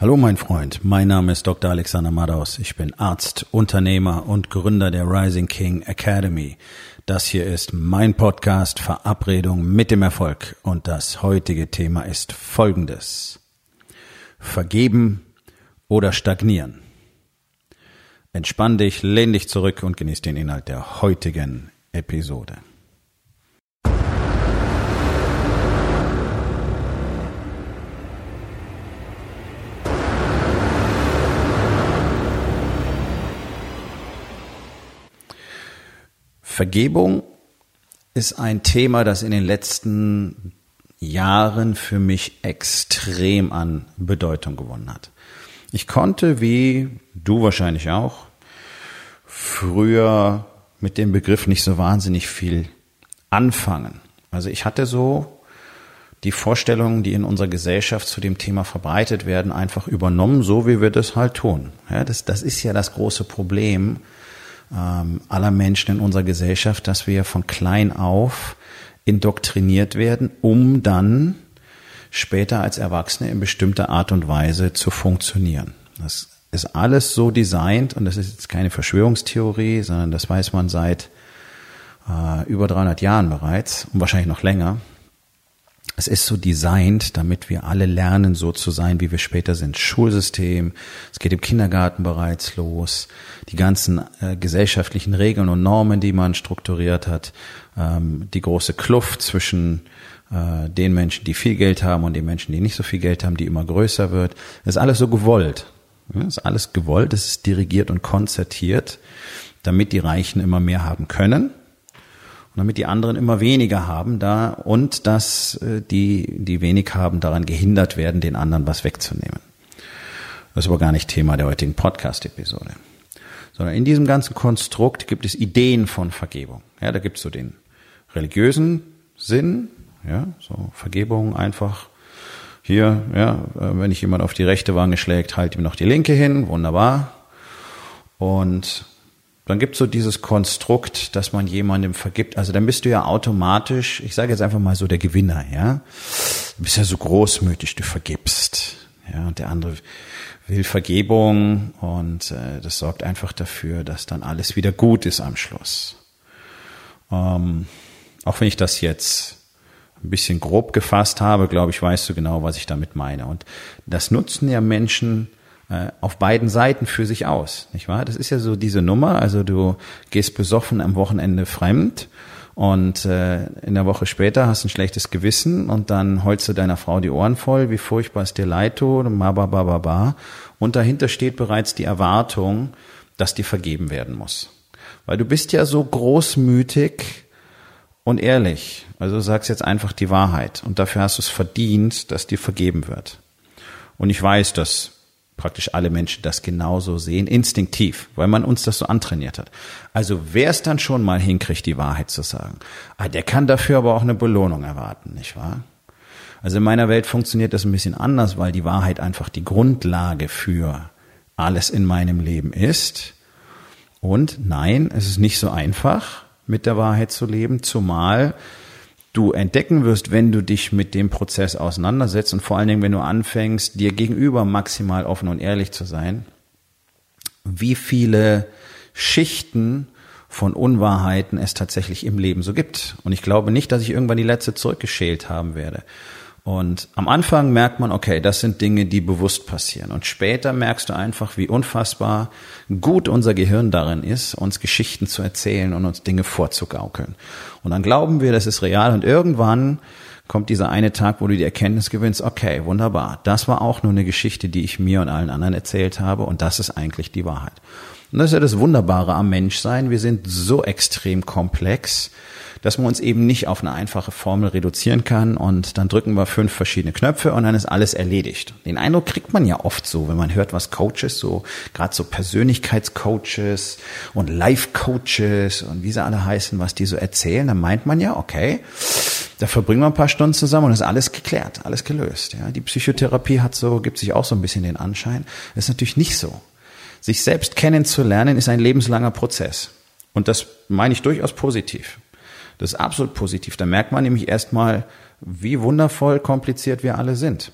Hallo mein Freund, mein Name ist Dr. Alexander Madaus. Ich bin Arzt, Unternehmer und Gründer der Rising King Academy. Das hier ist mein Podcast Verabredung mit dem Erfolg und das heutige Thema ist folgendes. Vergeben oder stagnieren. Entspann dich, lehn dich zurück und genieß den Inhalt der heutigen Episode. Vergebung ist ein Thema, das in den letzten Jahren für mich extrem an Bedeutung gewonnen hat. Ich konnte, wie du wahrscheinlich auch, früher mit dem Begriff nicht so wahnsinnig viel anfangen. Also ich hatte so die Vorstellungen, die in unserer Gesellschaft zu dem Thema verbreitet werden, einfach übernommen, so wie wir das halt tun. Ja, das, das ist ja das große Problem, ähm, aller Menschen in unserer Gesellschaft, dass wir von klein auf indoktriniert werden, um dann später als Erwachsene in bestimmter Art und Weise zu funktionieren. Das ist alles so designt und das ist jetzt keine Verschwörungstheorie, sondern das weiß man seit äh, über 300 Jahren bereits und wahrscheinlich noch länger. Es ist so designt, damit wir alle lernen, so zu sein, wie wir später sind. Schulsystem, es geht im Kindergarten bereits los, die ganzen äh, gesellschaftlichen Regeln und Normen, die man strukturiert hat, ähm, die große Kluft zwischen äh, den Menschen, die viel Geld haben und den Menschen, die nicht so viel Geld haben, die immer größer wird. Das ist alles so gewollt. Ja, ist alles gewollt, es ist dirigiert und konzertiert, damit die Reichen immer mehr haben können und damit die anderen immer weniger haben da und dass äh, die, die wenig haben, daran gehindert werden, den anderen was wegzunehmen. Das ist aber gar nicht Thema der heutigen Podcast-Episode. Sondern in diesem ganzen Konstrukt gibt es Ideen von Vergebung. Ja, da gibt es so den religiösen Sinn, ja, so Vergebung einfach hier, ja, äh, wenn ich jemand auf die rechte Wange schlägt, halt ihm noch die linke hin, wunderbar. Und dann gibt so dieses Konstrukt, dass man jemandem vergibt. Also dann bist du ja automatisch, ich sage jetzt einfach mal so der Gewinner, ja. Du bist ja so großmütig, du vergibst. Ja, und der andere will Vergebung und äh, das sorgt einfach dafür, dass dann alles wieder gut ist am Schluss. Ähm, auch wenn ich das jetzt ein bisschen grob gefasst habe, glaube ich, weißt du genau, was ich damit meine. Und das nutzen ja Menschen äh, auf beiden Seiten für sich aus, nicht wahr? Das ist ja so diese Nummer, also du gehst besoffen am Wochenende fremd und äh, in der Woche später hast ein schlechtes Gewissen und dann heulst du deiner Frau die Ohren voll, wie furchtbar es dir leid tut, ba, ba, ba, ba, ba. Und dahinter steht bereits die Erwartung, dass dir vergeben werden muss. Weil du bist ja so großmütig und ehrlich. Also sagst jetzt einfach die Wahrheit. Und dafür hast du es verdient, dass dir vergeben wird. Und ich weiß, dass praktisch alle Menschen das genauso sehen, instinktiv, weil man uns das so antrainiert hat. Also wer es dann schon mal hinkriegt, die Wahrheit zu sagen, ah, der kann dafür aber auch eine Belohnung erwarten, nicht wahr? Also in meiner Welt funktioniert das ein bisschen anders, weil die Wahrheit einfach die Grundlage für alles in meinem Leben ist. Und nein, es ist nicht so einfach, mit der Wahrheit zu leben, zumal du entdecken wirst, wenn du dich mit dem Prozess auseinandersetzt und vor allen Dingen, wenn du anfängst, dir gegenüber maximal offen und ehrlich zu sein, wie viele Schichten von Unwahrheiten es tatsächlich im Leben so gibt. Und ich glaube nicht, dass ich irgendwann die letzte zurückgeschält haben werde. Und am Anfang merkt man, okay, das sind Dinge, die bewusst passieren. Und später merkst du einfach, wie unfassbar gut unser Gehirn darin ist, uns Geschichten zu erzählen und uns Dinge vorzugaukeln. Und dann glauben wir, das ist real. Und irgendwann kommt dieser eine Tag, wo du die Erkenntnis gewinnst, okay, wunderbar. Das war auch nur eine Geschichte, die ich mir und allen anderen erzählt habe. Und das ist eigentlich die Wahrheit. Und das ist ja das Wunderbare am Menschsein. Wir sind so extrem komplex dass man uns eben nicht auf eine einfache Formel reduzieren kann und dann drücken wir fünf verschiedene Knöpfe und dann ist alles erledigt. Den Eindruck kriegt man ja oft so, wenn man hört, was Coaches, so gerade so Persönlichkeitscoaches und Life-Coaches und wie sie alle heißen, was die so erzählen, dann meint man ja, okay, da verbringen wir ein paar Stunden zusammen und ist alles geklärt, alles gelöst. Ja, die Psychotherapie hat so, gibt sich auch so ein bisschen den Anschein. Das ist natürlich nicht so. Sich selbst kennenzulernen ist ein lebenslanger Prozess. Und das meine ich durchaus positiv. Das ist absolut positiv. Da merkt man nämlich erstmal, wie wundervoll kompliziert wir alle sind.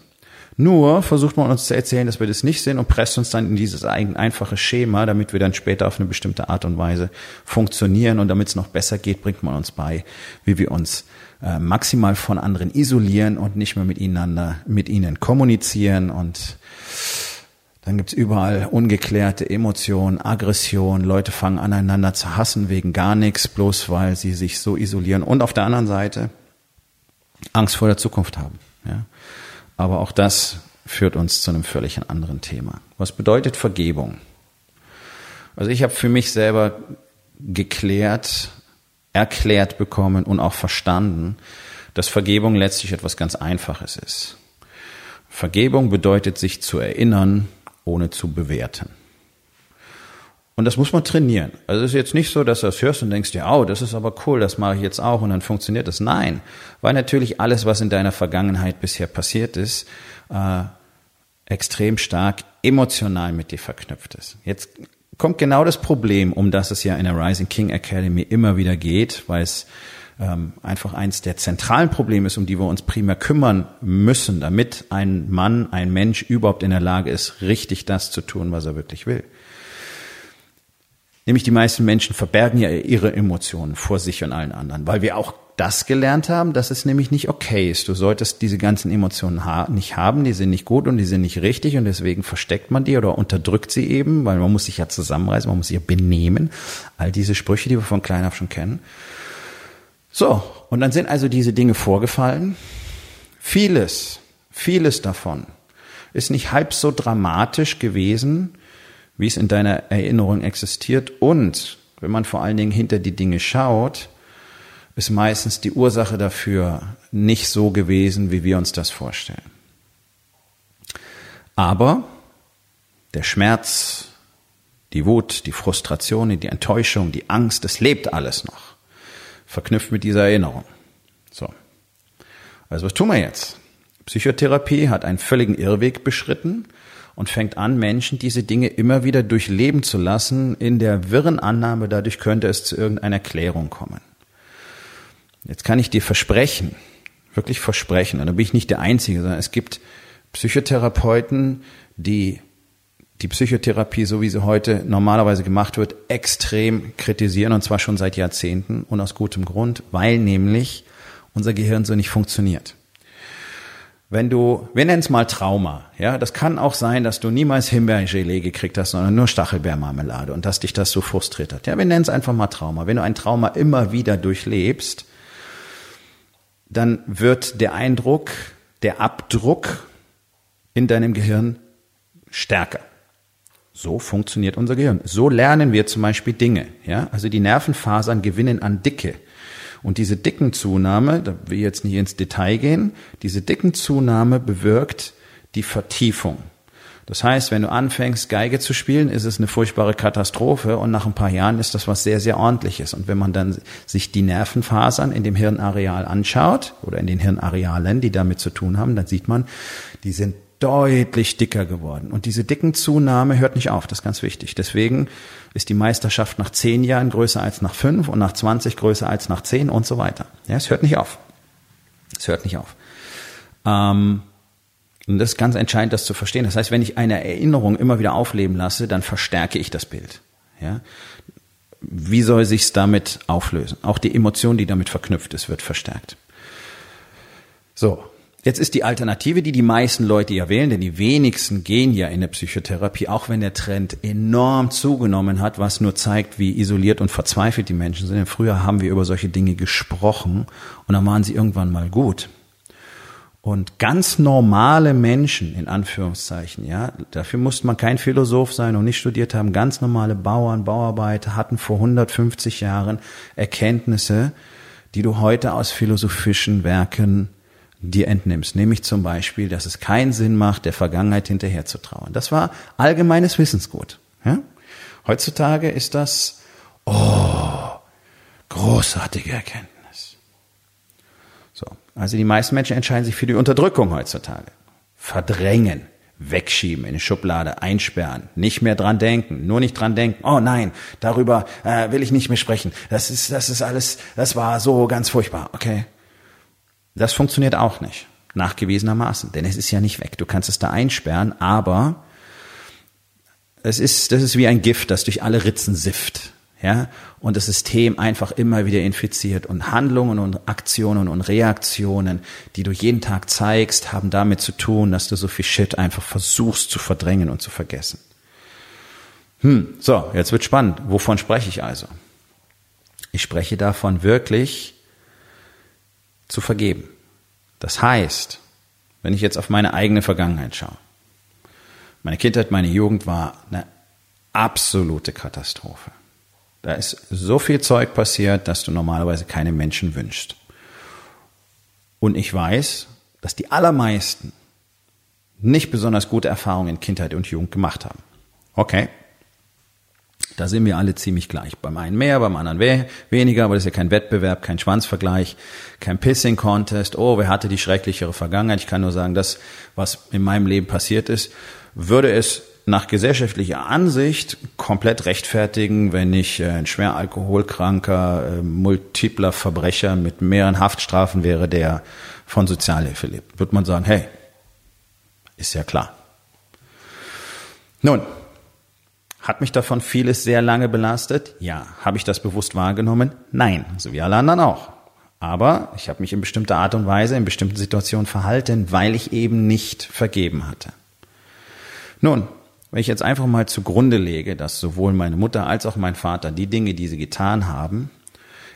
Nur versucht man uns zu erzählen, dass wir das nicht sind und presst uns dann in dieses einfache Schema, damit wir dann später auf eine bestimmte Art und Weise funktionieren und damit es noch besser geht, bringt man uns bei, wie wir uns äh, maximal von anderen isolieren und nicht mehr miteinander, mit ihnen kommunizieren und dann gibt's überall ungeklärte Emotionen, Aggression, Leute fangen aneinander zu hassen wegen gar nichts, bloß weil sie sich so isolieren. Und auf der anderen Seite Angst vor der Zukunft haben. Ja? Aber auch das führt uns zu einem völlig anderen Thema. Was bedeutet Vergebung? Also ich habe für mich selber geklärt, erklärt bekommen und auch verstanden, dass Vergebung letztlich etwas ganz Einfaches ist. Vergebung bedeutet, sich zu erinnern, ohne zu bewerten. Und das muss man trainieren. Also es ist jetzt nicht so, dass du das hörst und denkst, ja, oh, das ist aber cool, das mache ich jetzt auch und dann funktioniert das. Nein, weil natürlich alles, was in deiner Vergangenheit bisher passiert ist, äh, extrem stark emotional mit dir verknüpft ist. Jetzt kommt genau das Problem, um das es ja in der Rising King Academy immer wieder geht, weil es ähm, einfach eins der zentralen Probleme ist, um die wir uns primär kümmern müssen, damit ein Mann, ein Mensch überhaupt in der Lage ist, richtig das zu tun, was er wirklich will. Nämlich die meisten Menschen verbergen ja ihre Emotionen vor sich und allen anderen, weil wir auch das gelernt haben, dass es nämlich nicht okay ist. Du solltest diese ganzen Emotionen ha nicht haben, die sind nicht gut und die sind nicht richtig und deswegen versteckt man die oder unterdrückt sie eben, weil man muss sich ja zusammenreißen, man muss sich ja benehmen. All diese Sprüche, die wir von klein auf schon kennen. So, und dann sind also diese Dinge vorgefallen. Vieles, vieles davon ist nicht halb so dramatisch gewesen, wie es in deiner Erinnerung existiert. Und wenn man vor allen Dingen hinter die Dinge schaut, ist meistens die Ursache dafür nicht so gewesen, wie wir uns das vorstellen. Aber der Schmerz, die Wut, die Frustration, die Enttäuschung, die Angst, das lebt alles noch verknüpft mit dieser Erinnerung. So. Also was tun wir jetzt? Psychotherapie hat einen völligen Irrweg beschritten und fängt an, Menschen diese Dinge immer wieder durchleben zu lassen, in der wirren Annahme, dadurch könnte es zu irgendeiner Klärung kommen. Jetzt kann ich dir versprechen, wirklich versprechen, und da bin ich nicht der Einzige, sondern es gibt Psychotherapeuten, die die Psychotherapie, so wie sie heute normalerweise gemacht wird, extrem kritisieren und zwar schon seit Jahrzehnten und aus gutem Grund, weil nämlich unser Gehirn so nicht funktioniert. Wenn du, wir nennen es mal Trauma, ja, das kann auch sein, dass du niemals Himbeergelee gekriegt hast, sondern nur Stachelbeermarmelade und dass dich das so frustriert hat. Ja, wir nennen es einfach mal Trauma. Wenn du ein Trauma immer wieder durchlebst, dann wird der Eindruck, der Abdruck in deinem Gehirn stärker. So funktioniert unser Gehirn. So lernen wir zum Beispiel Dinge. Ja? Also die Nervenfasern gewinnen an Dicke. Und diese Dickenzunahme, da will ich jetzt nicht ins Detail gehen, diese Dickenzunahme bewirkt die Vertiefung. Das heißt, wenn du anfängst, Geige zu spielen, ist es eine furchtbare Katastrophe und nach ein paar Jahren ist das was sehr, sehr ordentliches. Und wenn man dann sich die Nervenfasern in dem Hirnareal anschaut oder in den Hirnarealen, die damit zu tun haben, dann sieht man, die sind deutlich dicker geworden. Und diese dicken Zunahme hört nicht auf, das ist ganz wichtig. Deswegen ist die Meisterschaft nach zehn Jahren größer als nach fünf und nach 20 größer als nach zehn und so weiter. Ja, es hört nicht auf. Es hört nicht auf. Ähm, und das ist ganz entscheidend, das zu verstehen. Das heißt, wenn ich eine Erinnerung immer wieder aufleben lasse, dann verstärke ich das Bild. Ja? Wie soll sich's damit auflösen? Auch die Emotion, die damit verknüpft ist, wird verstärkt. So, Jetzt ist die Alternative, die die meisten Leute ja wählen, denn die wenigsten gehen ja in eine Psychotherapie, auch wenn der Trend enorm zugenommen hat, was nur zeigt, wie isoliert und verzweifelt die Menschen sind. Denn früher haben wir über solche Dinge gesprochen und dann waren sie irgendwann mal gut. Und ganz normale Menschen, in Anführungszeichen, ja, dafür musste man kein Philosoph sein und nicht studiert haben, ganz normale Bauern, Bauarbeiter hatten vor 150 Jahren Erkenntnisse, die du heute aus philosophischen Werken dir entnimmst. Nämlich zum Beispiel, dass es keinen Sinn macht, der Vergangenheit hinterher zu trauern. Das war allgemeines Wissensgut. Ja? Heutzutage ist das, oh, großartige Erkenntnis. So. Also die meisten Menschen entscheiden sich für die Unterdrückung heutzutage. Verdrängen, wegschieben, in eine Schublade, einsperren, nicht mehr dran denken, nur nicht dran denken. Oh nein, darüber äh, will ich nicht mehr sprechen. Das ist, das ist alles, das war so ganz furchtbar. Okay, das funktioniert auch nicht. nachgewiesenermaßen. Denn es ist ja nicht weg. Du kannst es da einsperren, aber es ist, das ist wie ein Gift, das durch alle Ritzen sifft. Ja, und das System einfach immer wieder infiziert und Handlungen und Aktionen und Reaktionen, die du jeden Tag zeigst, haben damit zu tun, dass du so viel Shit einfach versuchst zu verdrängen und zu vergessen. Hm, so, jetzt wird spannend. Wovon spreche ich also? Ich spreche davon wirklich zu vergeben. Das heißt, wenn ich jetzt auf meine eigene Vergangenheit schaue, meine Kindheit, meine Jugend war eine absolute Katastrophe. Da ist so viel Zeug passiert, dass du normalerweise keine Menschen wünschst. Und ich weiß, dass die allermeisten nicht besonders gute Erfahrungen in Kindheit und Jugend gemacht haben. Okay, da sind wir alle ziemlich gleich. Beim einen mehr, beim anderen weniger, aber das ist ja kein Wettbewerb, kein Schwanzvergleich, kein Pissing-Contest. Oh, wer hatte die schrecklichere Vergangenheit? Ich kann nur sagen, das, was in meinem Leben passiert ist, würde es nach gesellschaftlicher Ansicht komplett rechtfertigen, wenn ich äh, ein schwer alkoholkranker, äh, multipler Verbrecher mit mehreren Haftstrafen wäre, der von Sozialhilfe lebt. Würde man sagen, hey, ist ja klar. Nun, hat mich davon vieles sehr lange belastet? Ja. Habe ich das bewusst wahrgenommen? Nein, so wie alle anderen auch. Aber ich habe mich in bestimmter Art und Weise in bestimmten Situationen verhalten, weil ich eben nicht vergeben hatte. Nun, wenn ich jetzt einfach mal zugrunde lege, dass sowohl meine Mutter als auch mein Vater die Dinge, die sie getan haben,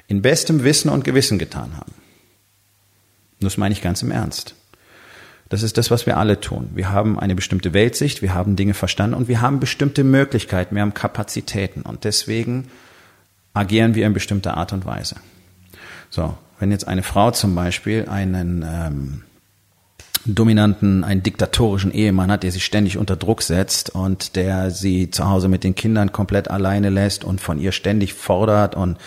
in bestem Wissen und Gewissen getan haben. Das meine ich ganz im Ernst. Das ist das, was wir alle tun. Wir haben eine bestimmte Weltsicht, wir haben Dinge verstanden und wir haben bestimmte Möglichkeiten, wir haben Kapazitäten und deswegen agieren wir in bestimmter Art und Weise. So, wenn jetzt eine Frau zum Beispiel einen ähm, dominanten, einen diktatorischen Ehemann hat, der sie ständig unter Druck setzt und der sie zu Hause mit den Kindern komplett alleine lässt und von ihr ständig fordert und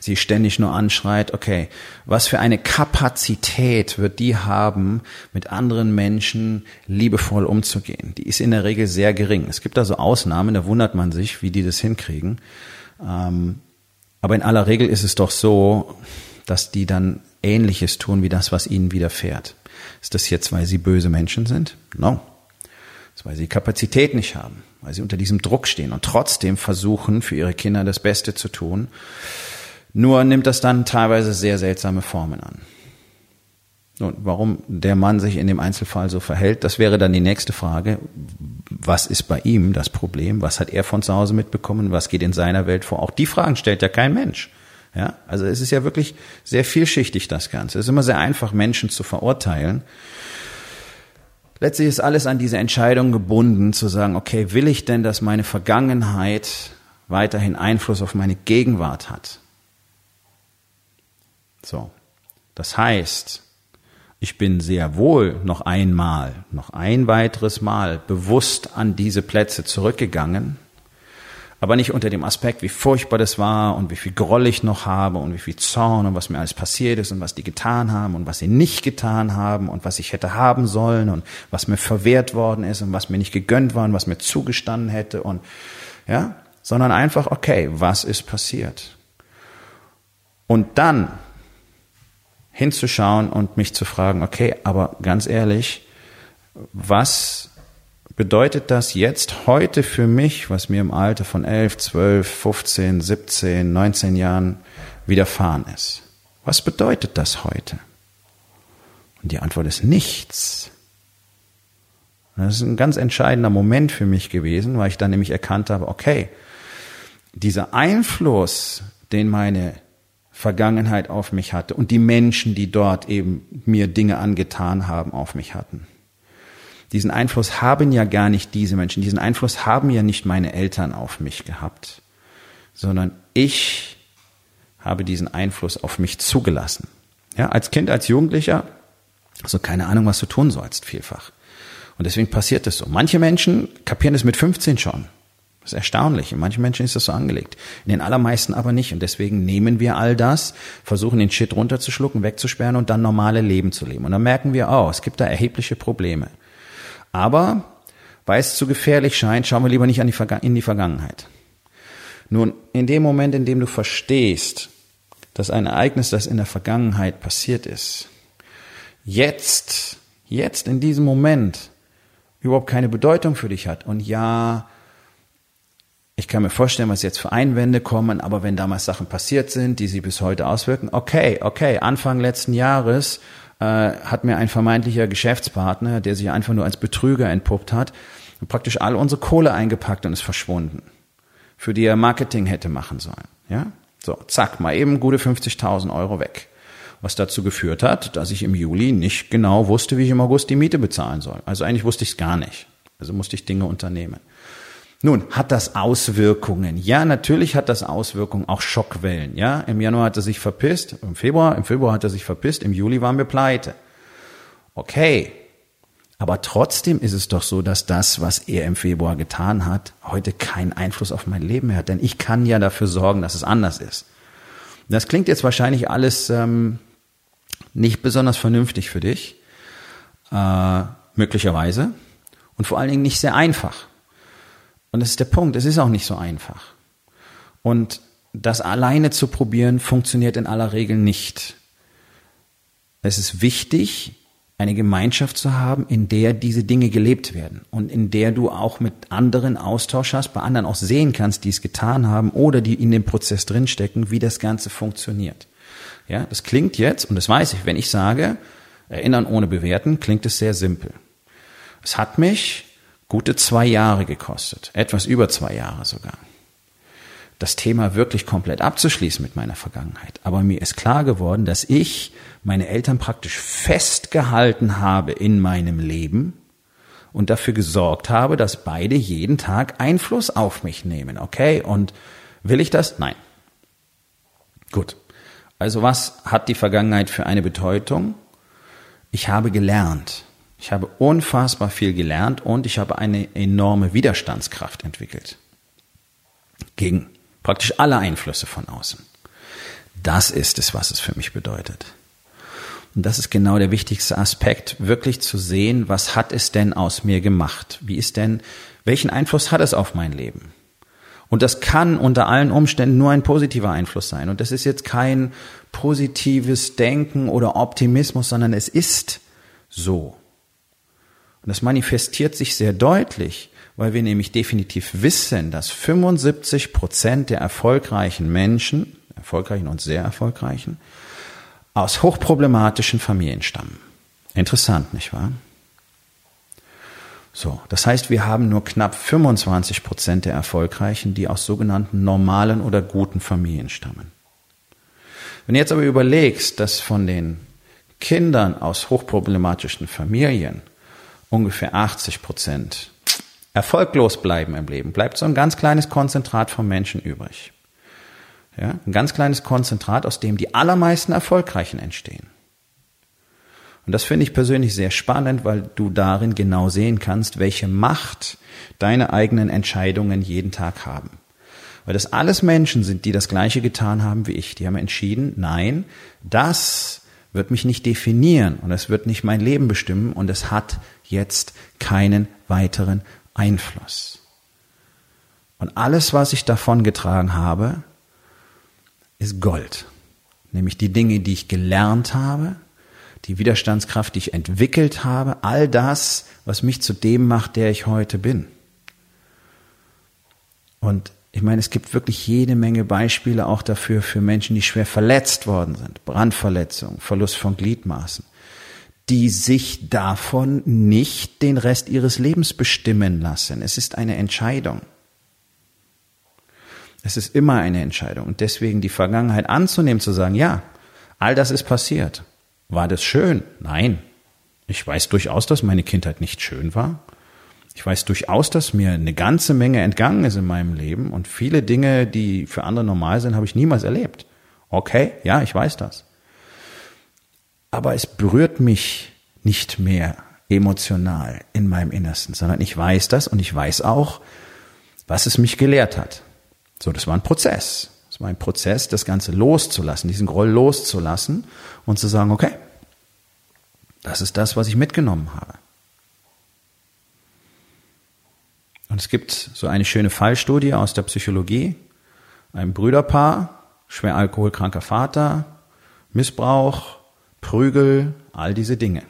sie ständig nur anschreit, okay, was für eine Kapazität wird die haben, mit anderen Menschen liebevoll umzugehen? Die ist in der Regel sehr gering. Es gibt also Ausnahmen, da wundert man sich, wie die das hinkriegen. Ähm, aber in aller Regel ist es doch so, dass die dann Ähnliches tun wie das, was ihnen widerfährt. Ist das jetzt, weil sie böse Menschen sind? No. Das ist, weil sie Kapazität nicht haben, weil sie unter diesem Druck stehen und trotzdem versuchen, für ihre Kinder das Beste zu tun. Nur nimmt das dann teilweise sehr seltsame Formen an. Nun, warum der Mann sich in dem Einzelfall so verhält, das wäre dann die nächste Frage. Was ist bei ihm das Problem? Was hat er von zu Hause mitbekommen? Was geht in seiner Welt vor? Auch die Fragen stellt ja kein Mensch. Ja, also es ist ja wirklich sehr vielschichtig, das Ganze. Es ist immer sehr einfach, Menschen zu verurteilen. Letztlich ist alles an diese Entscheidung gebunden, zu sagen, okay, will ich denn, dass meine Vergangenheit weiterhin Einfluss auf meine Gegenwart hat? So. Das heißt, ich bin sehr wohl noch einmal, noch ein weiteres Mal bewusst an diese Plätze zurückgegangen aber nicht unter dem Aspekt, wie furchtbar das war und wie viel Groll ich noch habe und wie viel Zorn und was mir alles passiert ist und was die getan haben und was sie nicht getan haben und was ich hätte haben sollen und was mir verwehrt worden ist und was mir nicht gegönnt war und was mir zugestanden hätte und, ja, sondern einfach, okay, was ist passiert? Und dann hinzuschauen und mich zu fragen, okay, aber ganz ehrlich, was bedeutet das jetzt heute für mich, was mir im Alter von 11, 12, 15, 17, 19 Jahren widerfahren ist? Was bedeutet das heute? Und die Antwort ist nichts. Das ist ein ganz entscheidender Moment für mich gewesen, weil ich dann nämlich erkannt habe, okay, dieser Einfluss, den meine Vergangenheit auf mich hatte und die Menschen, die dort eben mir Dinge angetan haben, auf mich hatten, diesen Einfluss haben ja gar nicht diese Menschen, diesen Einfluss haben ja nicht meine Eltern auf mich gehabt, sondern ich habe diesen Einfluss auf mich zugelassen. Ja, als Kind, als Jugendlicher, so keine Ahnung, was du tun sollst, vielfach. Und deswegen passiert es so. Manche Menschen kapieren es mit 15 schon. Das ist erstaunlich. In manchen Menschen ist das so angelegt. In den allermeisten aber nicht. Und deswegen nehmen wir all das, versuchen den Shit runterzuschlucken, wegzusperren und dann normale Leben zu leben. Und dann merken wir, oh, es gibt da erhebliche Probleme. Aber weil es zu gefährlich scheint, schauen wir lieber nicht die in die Vergangenheit. Nun, in dem Moment, in dem du verstehst, dass ein Ereignis, das in der Vergangenheit passiert ist, jetzt jetzt in diesem Moment überhaupt keine Bedeutung für dich hat. Und ja, ich kann mir vorstellen, was jetzt für Einwände kommen, aber wenn damals Sachen passiert sind, die sie bis heute auswirken, okay, okay, Anfang letzten Jahres äh, hat mir ein vermeintlicher Geschäftspartner, der sich einfach nur als Betrüger entpuppt hat, praktisch all unsere Kohle eingepackt und ist verschwunden, für die er Marketing hätte machen sollen. Ja, so zack, mal eben gute 50.000 Euro weg. Was dazu geführt hat, dass ich im Juli nicht genau wusste, wie ich im August die Miete bezahlen soll. Also eigentlich wusste ich es gar nicht. Also musste ich Dinge unternehmen. Nun, hat das Auswirkungen? Ja, natürlich hat das Auswirkungen, auch Schockwellen. Ja, im Januar hat er sich verpisst, im Februar, im Februar hat er sich verpisst, im Juli waren wir pleite. Okay. Aber trotzdem ist es doch so, dass das, was er im Februar getan hat, heute keinen Einfluss auf mein Leben mehr hat. Denn ich kann ja dafür sorgen, dass es anders ist. Das klingt jetzt wahrscheinlich alles ähm, nicht besonders vernünftig für dich, äh, möglicherweise, und vor allen Dingen nicht sehr einfach. Und das ist der Punkt, es ist auch nicht so einfach. Und das alleine zu probieren, funktioniert in aller Regel nicht. Es ist wichtig, eine Gemeinschaft zu haben, in der diese Dinge gelebt werden und in der du auch mit anderen Austausch hast, bei anderen auch sehen kannst, die es getan haben oder die in dem Prozess drinstecken, wie das Ganze funktioniert. Ja, das klingt jetzt, und das weiß ich, wenn ich sage, erinnern ohne bewerten, klingt es sehr simpel. Es hat mich gute zwei Jahre gekostet, etwas über zwei Jahre sogar, das Thema wirklich komplett abzuschließen mit meiner Vergangenheit. Aber mir ist klar geworden, dass ich meine Eltern praktisch festgehalten habe in meinem Leben und dafür gesorgt habe, dass beide jeden Tag Einfluss auf mich nehmen. Okay? Und will ich das? Nein. Gut. Also was hat die Vergangenheit für eine Bedeutung? Ich habe gelernt. Ich habe unfassbar viel gelernt und ich habe eine enorme Widerstandskraft entwickelt. Gegen praktisch alle Einflüsse von außen. Das ist es, was es für mich bedeutet. Und das ist genau der wichtigste Aspekt, wirklich zu sehen, was hat es denn aus mir gemacht? Wie ist denn, welchen Einfluss hat es auf mein Leben? Und das kann unter allen Umständen nur ein positiver Einfluss sein. Und das ist jetzt kein positives Denken oder Optimismus, sondern es ist so. Und das manifestiert sich sehr deutlich, weil wir nämlich definitiv wissen, dass 75 Prozent der erfolgreichen Menschen, erfolgreichen und sehr erfolgreichen, aus hochproblematischen Familien stammen. Interessant, nicht wahr? So, das heißt, wir haben nur knapp 25 Prozent der Erfolgreichen, die aus sogenannten normalen oder guten Familien stammen. Wenn du jetzt aber überlegst, dass von den Kindern aus hochproblematischen Familien ungefähr 80 Prozent erfolglos bleiben im Leben, bleibt so ein ganz kleines Konzentrat von Menschen übrig. Ja, ein ganz kleines Konzentrat, aus dem die allermeisten Erfolgreichen entstehen. Und das finde ich persönlich sehr spannend, weil du darin genau sehen kannst, welche Macht deine eigenen Entscheidungen jeden Tag haben. Weil das alles Menschen sind, die das Gleiche getan haben wie ich. Die haben entschieden, nein, das wird mich nicht definieren und es wird nicht mein Leben bestimmen und es hat jetzt keinen weiteren Einfluss. Und alles, was ich davon getragen habe, ist Gold. Nämlich die Dinge, die ich gelernt habe, die Widerstandskraft, die ich entwickelt habe, all das, was mich zu dem macht, der ich heute bin. Und ich meine, es gibt wirklich jede Menge Beispiele auch dafür für Menschen, die schwer verletzt worden sind. Brandverletzung, Verlust von Gliedmaßen die sich davon nicht den Rest ihres Lebens bestimmen lassen. Es ist eine Entscheidung. Es ist immer eine Entscheidung. Und deswegen die Vergangenheit anzunehmen, zu sagen, ja, all das ist passiert. War das schön? Nein. Ich weiß durchaus, dass meine Kindheit nicht schön war. Ich weiß durchaus, dass mir eine ganze Menge entgangen ist in meinem Leben und viele Dinge, die für andere normal sind, habe ich niemals erlebt. Okay, ja, ich weiß das aber es berührt mich nicht mehr emotional in meinem Innersten, sondern ich weiß das und ich weiß auch, was es mich gelehrt hat. So, das war ein Prozess. Das war ein Prozess, das Ganze loszulassen, diesen Groll loszulassen und zu sagen, okay, das ist das, was ich mitgenommen habe. Und es gibt so eine schöne Fallstudie aus der Psychologie. Ein Brüderpaar, schwer alkoholkranker Vater, Missbrauch, Prügel, all diese Dinge.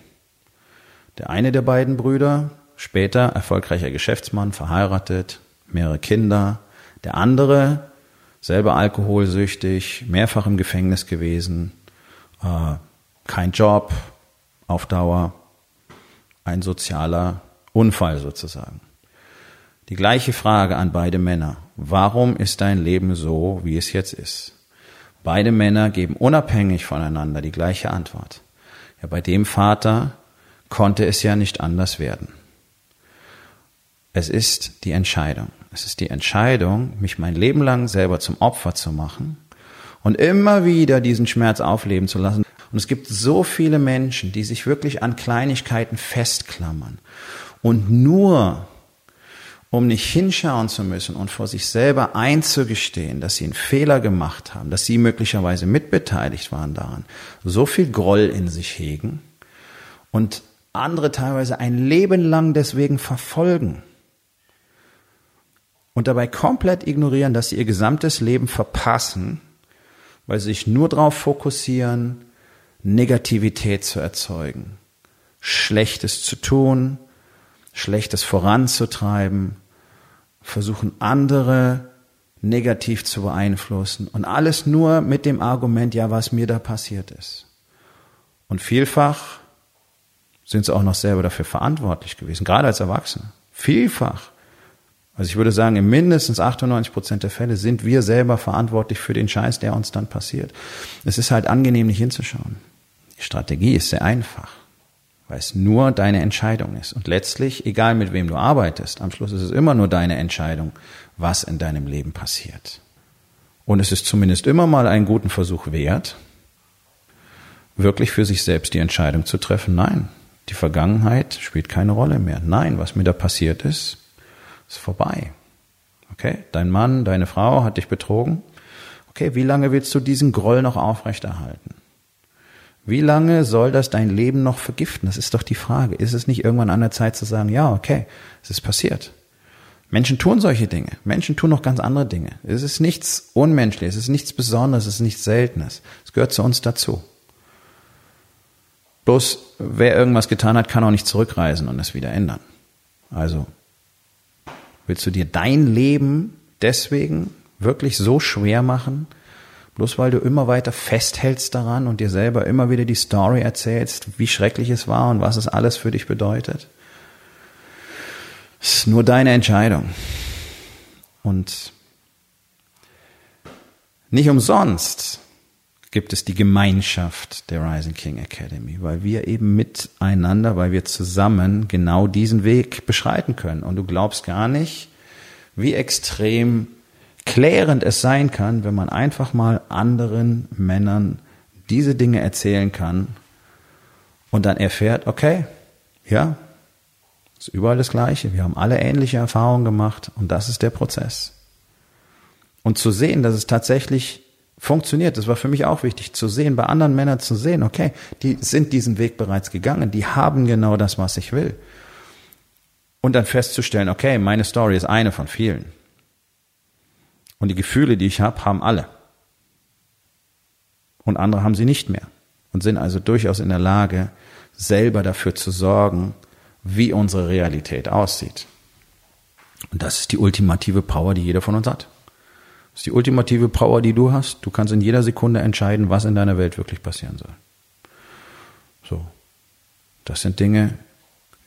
Der eine der beiden Brüder, später erfolgreicher Geschäftsmann, verheiratet, mehrere Kinder. Der andere, selber alkoholsüchtig, mehrfach im Gefängnis gewesen, äh, kein Job auf Dauer, ein sozialer Unfall sozusagen. Die gleiche Frage an beide Männer. Warum ist dein Leben so, wie es jetzt ist? Beide Männer geben unabhängig voneinander die gleiche Antwort. Ja, bei dem Vater konnte es ja nicht anders werden. Es ist die Entscheidung. Es ist die Entscheidung, mich mein Leben lang selber zum Opfer zu machen und immer wieder diesen Schmerz aufleben zu lassen. Und es gibt so viele Menschen, die sich wirklich an Kleinigkeiten festklammern und nur um nicht hinschauen zu müssen und vor sich selber einzugestehen, dass sie einen Fehler gemacht haben, dass sie möglicherweise mitbeteiligt waren daran, so viel Groll in sich hegen und andere teilweise ein Leben lang deswegen verfolgen und dabei komplett ignorieren, dass sie ihr gesamtes Leben verpassen, weil sie sich nur darauf fokussieren, Negativität zu erzeugen, Schlechtes zu tun, Schlechtes voranzutreiben, versuchen andere negativ zu beeinflussen und alles nur mit dem Argument, ja, was mir da passiert ist. Und vielfach sind sie auch noch selber dafür verantwortlich gewesen, gerade als Erwachsene. Vielfach. Also ich würde sagen, in mindestens 98 Prozent der Fälle sind wir selber verantwortlich für den Scheiß, der uns dann passiert. Es ist halt angenehm, nicht hinzuschauen. Die Strategie ist sehr einfach weil es nur deine Entscheidung ist. Und letztlich, egal mit wem du arbeitest, am Schluss ist es immer nur deine Entscheidung, was in deinem Leben passiert. Und es ist zumindest immer mal einen guten Versuch wert, wirklich für sich selbst die Entscheidung zu treffen, nein, die Vergangenheit spielt keine Rolle mehr. Nein, was mir da passiert ist, ist vorbei. Okay, dein Mann, deine Frau hat dich betrogen. Okay, wie lange willst du diesen Groll noch aufrechterhalten? Wie lange soll das dein Leben noch vergiften? Das ist doch die Frage. Ist es nicht irgendwann an der Zeit zu sagen, ja, okay, es ist passiert. Menschen tun solche Dinge. Menschen tun noch ganz andere Dinge. Es ist nichts Unmenschliches, es ist nichts Besonderes, es ist nichts Seltenes. Es gehört zu uns dazu. Bloß wer irgendwas getan hat, kann auch nicht zurückreisen und es wieder ändern. Also willst du dir dein Leben deswegen wirklich so schwer machen, Bloß weil du immer weiter festhältst daran und dir selber immer wieder die Story erzählst, wie schrecklich es war und was es alles für dich bedeutet. Es ist nur deine Entscheidung. Und nicht umsonst gibt es die Gemeinschaft der Rising King Academy, weil wir eben miteinander, weil wir zusammen genau diesen Weg beschreiten können. Und du glaubst gar nicht, wie extrem klärend es sein kann, wenn man einfach mal anderen Männern diese Dinge erzählen kann und dann erfährt, okay, ja, ist überall das Gleiche. Wir haben alle ähnliche Erfahrungen gemacht und das ist der Prozess. Und zu sehen, dass es tatsächlich funktioniert, das war für mich auch wichtig, zu sehen, bei anderen Männern zu sehen, okay, die sind diesen Weg bereits gegangen, die haben genau das, was ich will. Und dann festzustellen, okay, meine Story ist eine von vielen. Und die Gefühle, die ich habe, haben alle. Und andere haben sie nicht mehr. Und sind also durchaus in der Lage, selber dafür zu sorgen, wie unsere Realität aussieht. Und das ist die ultimative Power, die jeder von uns hat. Das ist die ultimative Power, die du hast. Du kannst in jeder Sekunde entscheiden, was in deiner Welt wirklich passieren soll. So. Das sind Dinge,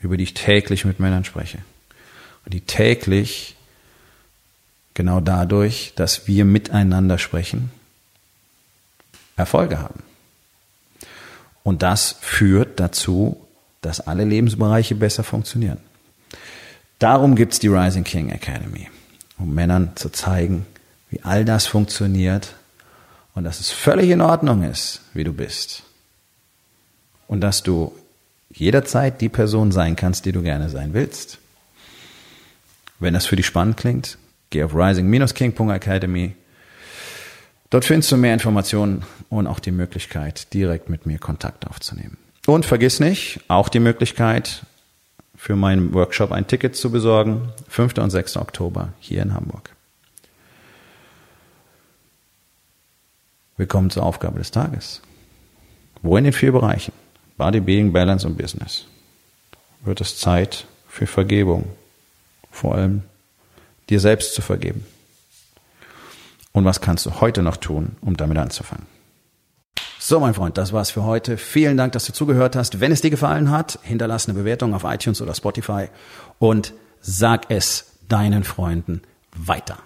über die ich täglich mit Männern spreche. Und die täglich genau dadurch, dass wir miteinander sprechen, Erfolge haben. Und das führt dazu, dass alle Lebensbereiche besser funktionieren. Darum gibt's die Rising King Academy, um Männern zu zeigen, wie all das funktioniert und dass es völlig in Ordnung ist, wie du bist. Und dass du jederzeit die Person sein kannst, die du gerne sein willst. Wenn das für dich spannend klingt, Geh auf rising-king.academy. Dort findest du mehr Informationen und auch die Möglichkeit, direkt mit mir Kontakt aufzunehmen. Und vergiss nicht, auch die Möglichkeit, für meinen Workshop ein Ticket zu besorgen. 5. und 6. Oktober hier in Hamburg. Willkommen zur Aufgabe des Tages. Wo in den vier Bereichen? Body, Being, Balance und Business. wird es Zeit für Vergebung. Vor allem dir selbst zu vergeben. Und was kannst du heute noch tun, um damit anzufangen? So, mein Freund, das war's für heute. Vielen Dank, dass du zugehört hast. Wenn es dir gefallen hat, hinterlass eine Bewertung auf iTunes oder Spotify und sag es deinen Freunden weiter.